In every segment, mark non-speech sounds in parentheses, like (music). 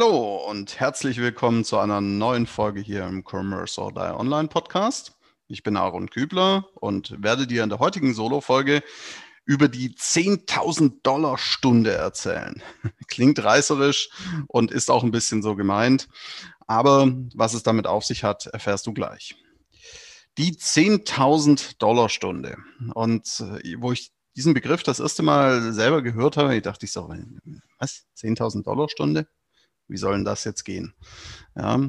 Hallo und herzlich willkommen zu einer neuen Folge hier im Commerce or Die Online Podcast. Ich bin Aaron Kübler und werde dir in der heutigen Solo-Folge über die 10.000 Dollar Stunde erzählen. (laughs) Klingt reißerisch und ist auch ein bisschen so gemeint, aber was es damit auf sich hat, erfährst du gleich. Die 10.000 Dollar Stunde. Und äh, wo ich diesen Begriff das erste Mal selber gehört habe, ich dachte ich so, was? 10.000 Dollar Stunde? Wie soll denn das jetzt gehen? Ja,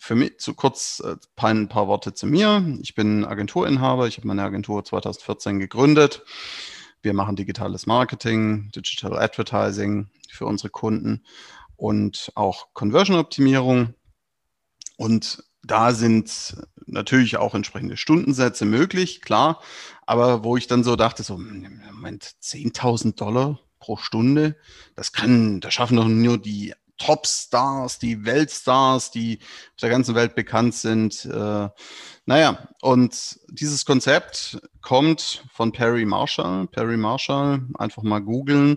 für mich zu kurz äh, ein paar Worte zu mir. Ich bin Agenturinhaber. Ich habe meine Agentur 2014 gegründet. Wir machen digitales Marketing, Digital Advertising für unsere Kunden und auch Conversion-Optimierung. Und da sind natürlich auch entsprechende Stundensätze möglich, klar. Aber wo ich dann so dachte, so, Moment, 10.000 Dollar pro Stunde, das kann, das schaffen doch nur die Topstars, die Weltstars, die auf der ganzen Welt bekannt sind. Äh, naja, und dieses Konzept kommt von Perry Marshall. Perry Marshall, einfach mal googeln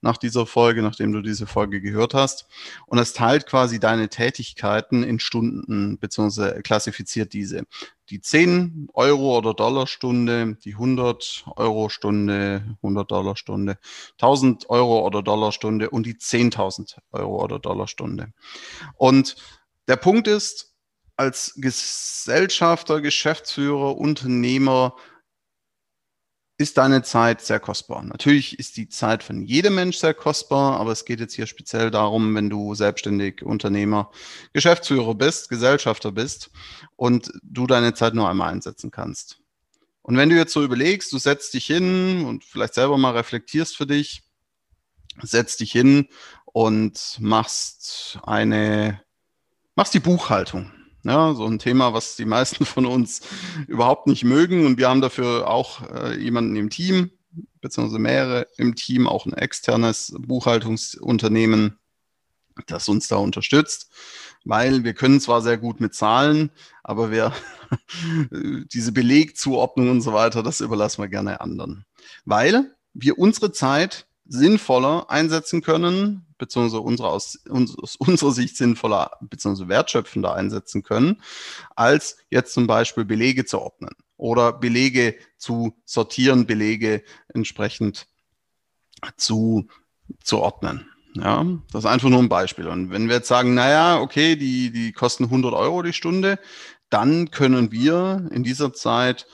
nach dieser Folge, nachdem du diese Folge gehört hast. Und es teilt quasi deine Tätigkeiten in Stunden, beziehungsweise klassifiziert diese. Die 10 Euro oder Dollar Stunde, die 100 Euro Stunde, 100 Dollar Stunde, 1000 Euro oder Dollar Stunde und die 10.000 Euro oder Dollar Stunde. Und der Punkt ist, als Gesellschafter, Geschäftsführer, Unternehmer ist deine Zeit sehr kostbar. Natürlich ist die Zeit von jedem Mensch sehr kostbar, aber es geht jetzt hier speziell darum, wenn du selbstständig Unternehmer, Geschäftsführer bist, Gesellschafter bist und du deine Zeit nur einmal einsetzen kannst. Und wenn du jetzt so überlegst, du setzt dich hin und vielleicht selber mal reflektierst für dich, setzt dich hin und machst eine, machst die Buchhaltung. Ja, so ein Thema, was die meisten von uns überhaupt nicht mögen. Und wir haben dafür auch äh, jemanden im Team, beziehungsweise mehrere im Team, auch ein externes Buchhaltungsunternehmen, das uns da unterstützt. Weil wir können zwar sehr gut mit Zahlen, aber wir (laughs) diese Belegzuordnung und so weiter, das überlassen wir gerne anderen. Weil wir unsere Zeit sinnvoller einsetzen können, beziehungsweise unsere aus, uns, aus unserer Sicht sinnvoller beziehungsweise wertschöpfender einsetzen können, als jetzt zum Beispiel Belege zu ordnen oder Belege zu sortieren, Belege entsprechend zu, zu ordnen. Ja, das ist einfach nur ein Beispiel. Und wenn wir jetzt sagen, naja, okay, die, die kosten 100 Euro die Stunde, dann können wir in dieser Zeit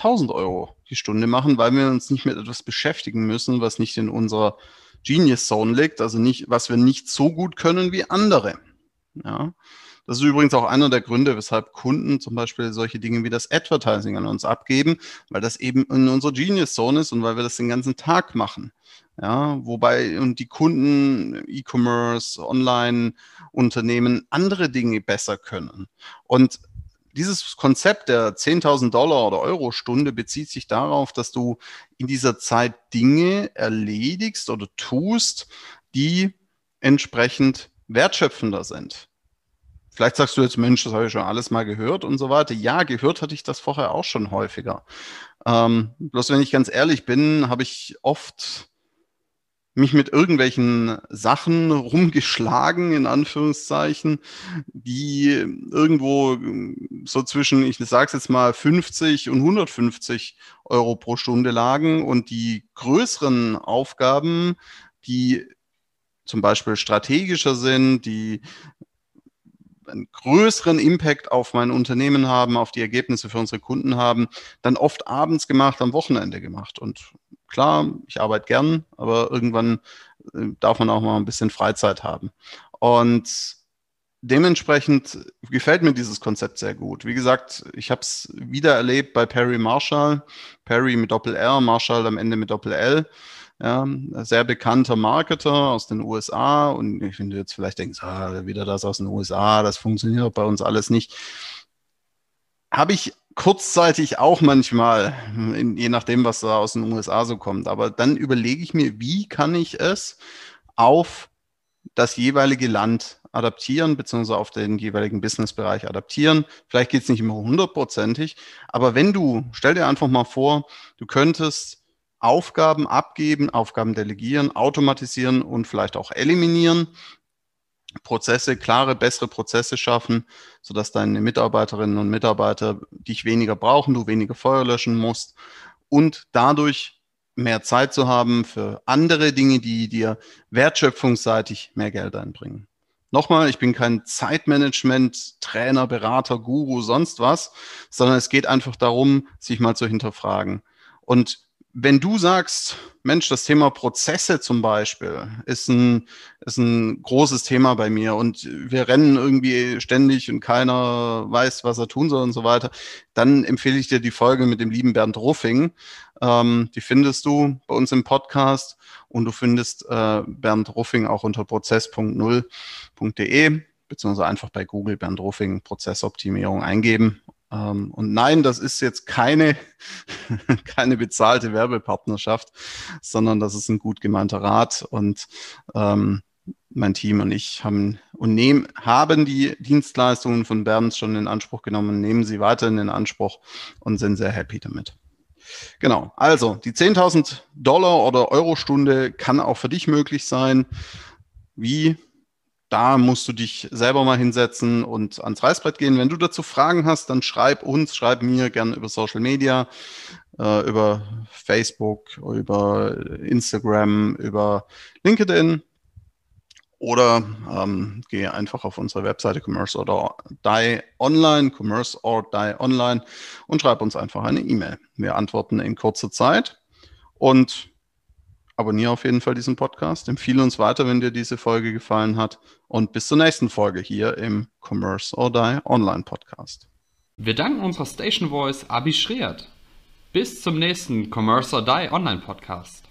1000 Euro die Stunde machen, weil wir uns nicht mit etwas beschäftigen müssen, was nicht in unserer Genius Zone liegt, also nicht, was wir nicht so gut können wie andere. Ja. Das ist übrigens auch einer der Gründe, weshalb Kunden zum Beispiel solche Dinge wie das Advertising an uns abgeben, weil das eben in unserer Genius Zone ist und weil wir das den ganzen Tag machen. Ja, wobei und die Kunden, E-Commerce, Online-Unternehmen andere Dinge besser können. Und dieses Konzept der 10.000 Dollar oder Euro Stunde bezieht sich darauf, dass du in dieser Zeit Dinge erledigst oder tust, die entsprechend wertschöpfender sind. Vielleicht sagst du jetzt, Mensch, das habe ich schon alles mal gehört und so weiter. Ja, gehört hatte ich das vorher auch schon häufiger. Ähm, bloß wenn ich ganz ehrlich bin, habe ich oft mich mit irgendwelchen Sachen rumgeschlagen, in Anführungszeichen, die irgendwo so zwischen, ich sage es jetzt mal, 50 und 150 Euro pro Stunde lagen und die größeren Aufgaben, die zum Beispiel strategischer sind, die einen größeren Impact auf mein Unternehmen haben, auf die Ergebnisse für unsere Kunden haben, dann oft abends gemacht, am Wochenende gemacht. Und klar, ich arbeite gern, aber irgendwann äh, darf man auch mal ein bisschen Freizeit haben. Und dementsprechend gefällt mir dieses Konzept sehr gut. Wie gesagt, ich habe es wieder erlebt bei Perry Marshall. Perry mit Doppel-R, Marshall am Ende mit Doppel-L. Ja, sehr bekannter Marketer aus den USA. Und ich finde jetzt vielleicht denkst, ah, wieder das aus den USA, das funktioniert bei uns alles nicht. Habe ich kurzzeitig auch manchmal, je nachdem, was da aus den USA so kommt. Aber dann überlege ich mir, wie kann ich es auf das jeweilige Land adaptieren, beziehungsweise auf den jeweiligen Businessbereich adaptieren. Vielleicht geht es nicht immer hundertprozentig, aber wenn du, stell dir einfach mal vor, du könntest Aufgaben abgeben, Aufgaben delegieren, automatisieren und vielleicht auch eliminieren, Prozesse, klare, bessere Prozesse schaffen, sodass deine Mitarbeiterinnen und Mitarbeiter dich weniger brauchen, du weniger Feuer löschen musst und dadurch mehr Zeit zu haben für andere Dinge, die dir wertschöpfungsseitig mehr Geld einbringen. Nochmal, ich bin kein Zeitmanagement, Trainer, Berater, Guru, sonst was, sondern es geht einfach darum, sich mal zu hinterfragen. Und wenn du sagst, Mensch, das Thema Prozesse zum Beispiel ist ein, ist ein großes Thema bei mir und wir rennen irgendwie ständig und keiner weiß, was er tun soll und so weiter, dann empfehle ich dir die Folge mit dem lieben Bernd Ruffing. Ähm, die findest du bei uns im Podcast und du findest äh, Bernd Ruffing auch unter prozess.0.de beziehungsweise einfach bei Google Bernd Ruffing Prozessoptimierung eingeben ähm, und nein, das ist jetzt keine, (laughs) keine bezahlte Werbepartnerschaft, sondern das ist ein gut gemeinter Rat. Und ähm, mein Team und ich haben und nehmen, haben die Dienstleistungen von Bernd schon in Anspruch genommen, nehmen sie weiterhin in Anspruch und sind sehr happy damit. Genau, also die 10.000 Dollar oder Euro Stunde kann auch für dich möglich sein. Wie da musst du dich selber mal hinsetzen und ans Reißbrett gehen. Wenn du dazu Fragen hast, dann schreib uns, schreib mir gerne über Social Media, äh, über Facebook, über Instagram, über LinkedIn oder ähm, gehe einfach auf unsere Webseite Commerce or Die Online, Commerce or Die Online und schreib uns einfach eine E-Mail. Wir antworten in kurzer Zeit und abonniere auf jeden Fall diesen Podcast, empfehle uns weiter, wenn dir diese Folge gefallen hat und bis zur nächsten Folge hier im Commerce or Die Online Podcast. Wir danken unserer Station Voice Abi Schreert. Bis zum nächsten Commerce or Die Online Podcast.